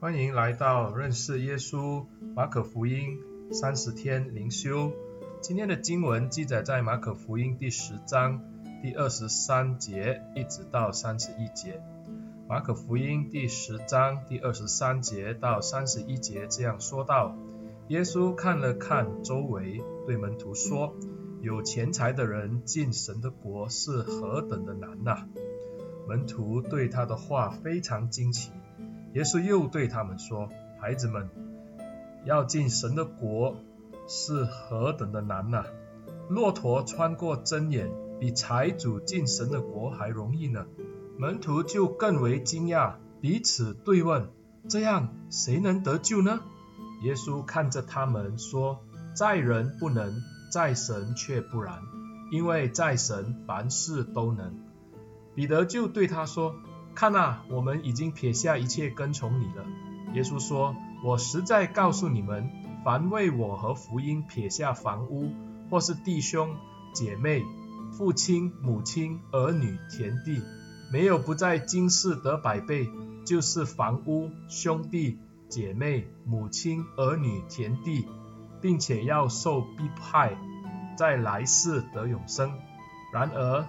欢迎来到认识耶稣马可福音三十天灵修。今天的经文记载在马可福音第十章第二十三节一直到三十一节。马可福音第十章第二十三节到三十一节这样说道：耶稣看了看周围，对门徒说：“有钱财的人进神的国是何等的难呐！”门徒对他的话非常惊奇。耶稣又对他们说：“孩子们，要进神的国是何等的难呐！骆驼穿过针眼，比财主进神的国还容易呢。”门徒就更为惊讶，彼此对问：“这样谁能得救呢？”耶稣看着他们说：“在人不能，在神却不然，因为在神凡事都能。”彼得就对他说。看啊，我们已经撇下一切跟从你了。耶稣说：“我实在告诉你们，凡为我和福音撇下房屋，或是弟兄姐妹、父亲母亲、儿女、田地，没有不在今世得百倍，就是房屋、兄弟姐妹、母亲、儿女、田地，并且要受逼迫，在来世得永生。然而，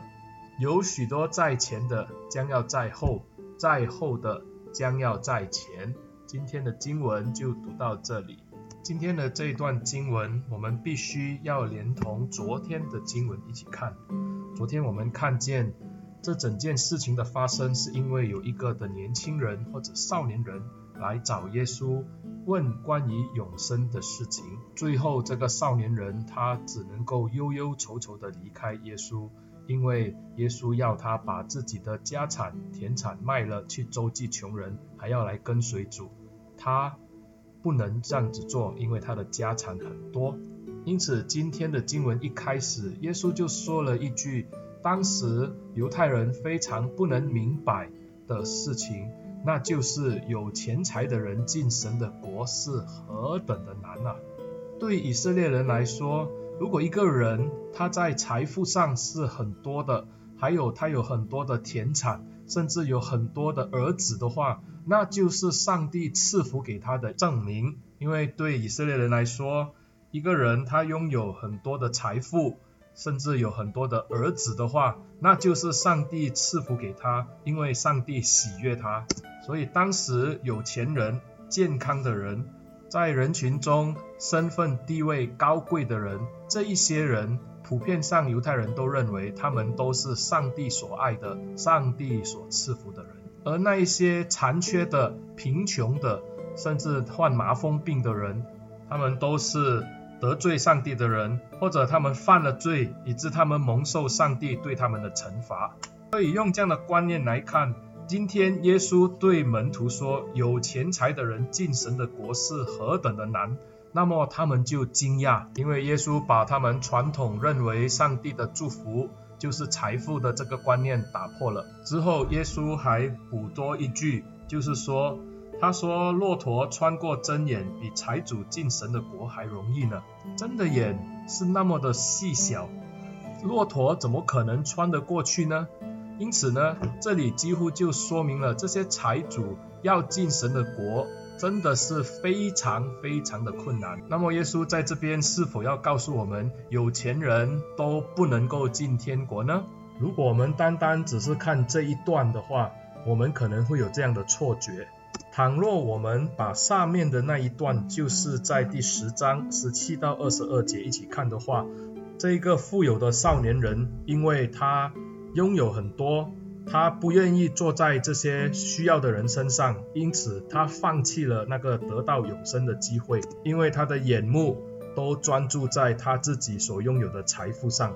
有许多在前的，将要在后；在后的，将要在前。今天的经文就读到这里。今天的这一段经文，我们必须要连同昨天的经文一起看。昨天我们看见，这整件事情的发生，是因为有一个的年轻人或者少年人来找耶稣，问关于永生的事情。最后，这个少年人他只能够忧忧愁愁地离开耶稣。因为耶稣要他把自己的家产田产卖了去周济穷人，还要来跟随主，他不能这样子做，因为他的家产很多。因此今天的经文一开始，耶稣就说了一句当时犹太人非常不能明白的事情，那就是有钱财的人进神的国是何等的难啊！对以色列人来说，如果一个人他在财富上是很多的，还有他有很多的田产，甚至有很多的儿子的话，那就是上帝赐福给他的证明。因为对以色列人来说，一个人他拥有很多的财富，甚至有很多的儿子的话，那就是上帝赐福给他，因为上帝喜悦他。所以当时有钱人、健康的人。在人群中，身份地位高贵的人，这一些人，普遍上犹太人都认为他们都是上帝所爱的，上帝所赐福的人。而那一些残缺的、贫穷的，甚至患麻风病的人，他们都是得罪上帝的人，或者他们犯了罪，以致他们蒙受上帝对他们的惩罚。所以用这样的观念来看。今天耶稣对门徒说：“有钱财的人进神的国是何等的难。”那么他们就惊讶，因为耶稣把他们传统认为上帝的祝福就是财富的这个观念打破了。之后耶稣还补多一句，就是说：“他说骆驼穿过针眼比财主进神的国还容易呢。针的眼是那么的细小，骆驼怎么可能穿得过去呢？”因此呢，这里几乎就说明了这些财主要进神的国，真的是非常非常的困难。那么耶稣在这边是否要告诉我们，有钱人都不能够进天国呢？如果我们单单只是看这一段的话，我们可能会有这样的错觉。倘若我们把上面的那一段，就是在第十章十七到二十二节一起看的话，这个富有的少年人，因为他拥有很多，他不愿意坐在这些需要的人身上，因此他放弃了那个得到永生的机会，因为他的眼目都专注在他自己所拥有的财富上。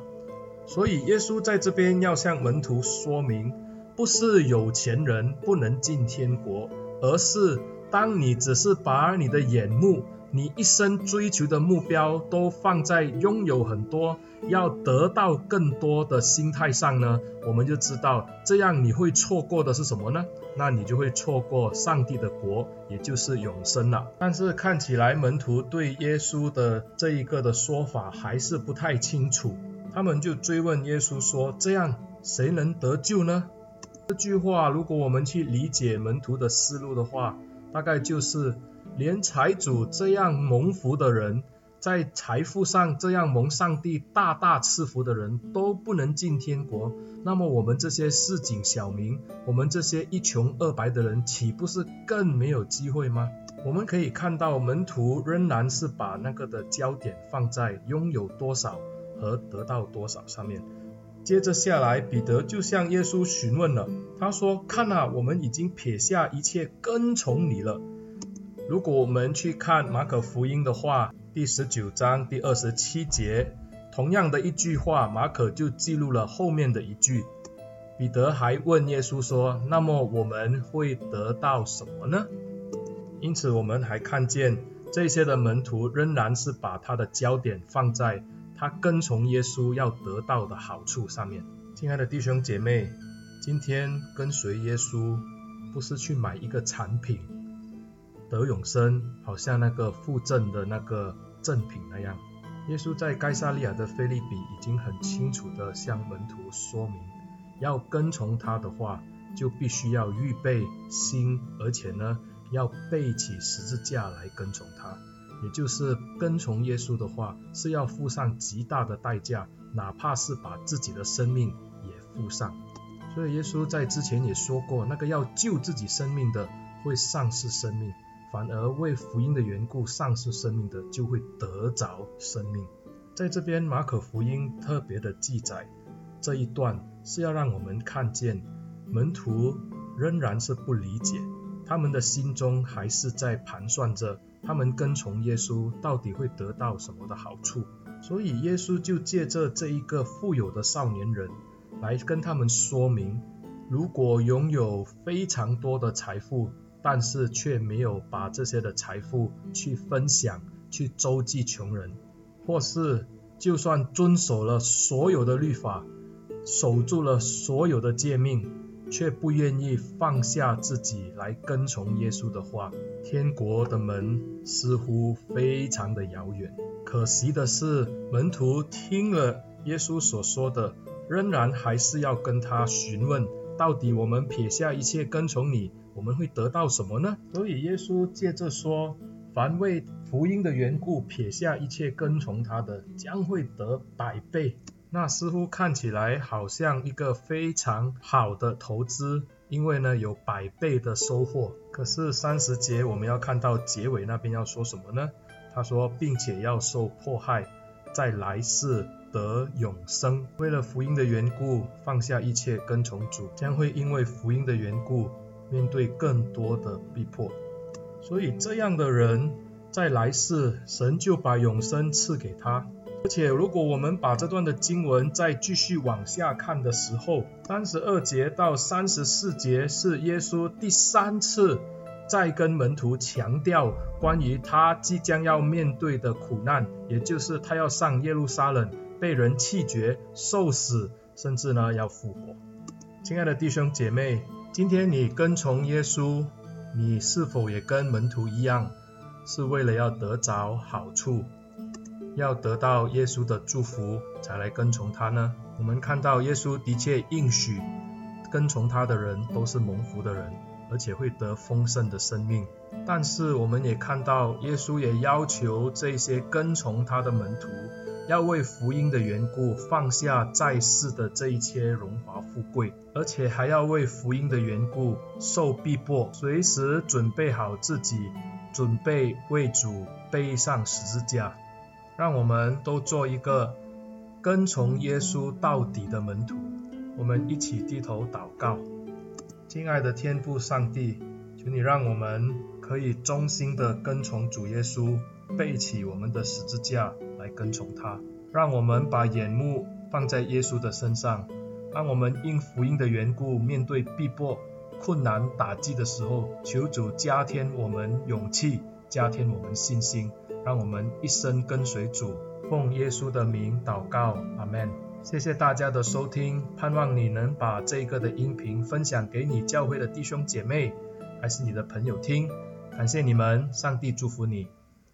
所以耶稣在这边要向门徒说明，不是有钱人不能进天国，而是当你只是把你的眼目，你一生追求的目标都放在拥有很多，要得到更多的心态上呢，我们就知道这样你会错过的是什么呢？那你就会错过上帝的国，也就是永生了。但是看起来门徒对耶稣的这一个的说法还是不太清楚，他们就追问耶稣说：“这样谁能得救呢？”这句话如果我们去理解门徒的思路的话，大概就是连财主这样蒙福的人，在财富上这样蒙上帝大大赐福的人都不能进天国，那么我们这些市井小民，我们这些一穷二白的人，岂不是更没有机会吗？我们可以看到门徒仍然是把那个的焦点放在拥有多少和得到多少上面。接着下来，彼得就向耶稣询问了，他说：“看啊，我们已经撇下一切跟从你了。”如果我们去看马可福音的话，第十九章第二十七节，同样的一句话，马可就记录了后面的一句。彼得还问耶稣说：“那么我们会得到什么呢？”因此，我们还看见这些的门徒仍然是把他的焦点放在他跟从耶稣要得到的好处上面。亲爱的弟兄姐妹，今天跟随耶稣不是去买一个产品得永生，好像那个附赠的那个。赠品那样，耶稣在该撒利亚的菲利比已经很清楚地向门徒说明，要跟从他的话，就必须要预备心，而且呢，要背起十字架来跟从他。也就是跟从耶稣的话，是要付上极大的代价，哪怕是把自己的生命也付上。所以耶稣在之前也说过，那个要救自己生命的，会丧失生命。反而为福音的缘故丧失生命的，就会得着生命。在这边马可福音特别的记载这一段，是要让我们看见门徒仍然是不理解，他们的心中还是在盘算着，他们跟从耶稣到底会得到什么的好处。所以耶稣就借着这一个富有的少年人来跟他们说明，如果拥有非常多的财富，但是却没有把这些的财富去分享，去周济穷人，或是就算遵守了所有的律法，守住了所有的诫命，却不愿意放下自己来跟从耶稣的话，天国的门似乎非常的遥远。可惜的是，门徒听了耶稣所说的，仍然还是要跟他询问，到底我们撇下一切跟从你，我们会得到什么呢？所以耶稣接着说，凡为福音的缘故撇下一切跟从他的，将会得百倍。那似乎看起来好像一个非常好的投资，因为呢有百倍的收获。可是三十节我们要看到结尾那边要说什么呢？他说，并且要受迫害，在来世得永生。为了福音的缘故，放下一切跟从主，将会因为福音的缘故。面对更多的逼迫，所以这样的人在来世，神就把永生赐给他。而且，如果我们把这段的经文再继续往下看的时候，三十二节到三十四节是耶稣第三次再跟门徒强调关于他即将要面对的苦难，也就是他要上耶路撒冷，被人弃绝、受死，甚至呢要复活。亲爱的弟兄姐妹。今天你跟从耶稣，你是否也跟门徒一样，是为了要得着好处，要得到耶稣的祝福才来跟从他呢？我们看到耶稣的确应许，跟从他的人都是蒙福的人，而且会得丰盛的生命。但是我们也看到，耶稣也要求这些跟从他的门徒，要为福音的缘故放下在世的这一切荣华富贵，而且还要为福音的缘故受逼迫，随时准备好自己，准备为主背上十字架。让我们都做一个跟从耶稣到底的门徒。我们一起低头祷告，亲爱的天父上帝，求你让我们可以忠心的跟从主耶稣，背起我们的十字架。来跟从他，让我们把眼目放在耶稣的身上，让我们因福音的缘故，面对逼迫、困难、打击的时候，求主加添我们勇气，加添我们信心，让我们一生跟随主，奉耶稣的名祷告，阿门。谢谢大家的收听，盼望你能把这个的音频分享给你教会的弟兄姐妹，还是你的朋友听，感谢你们，上帝祝福你。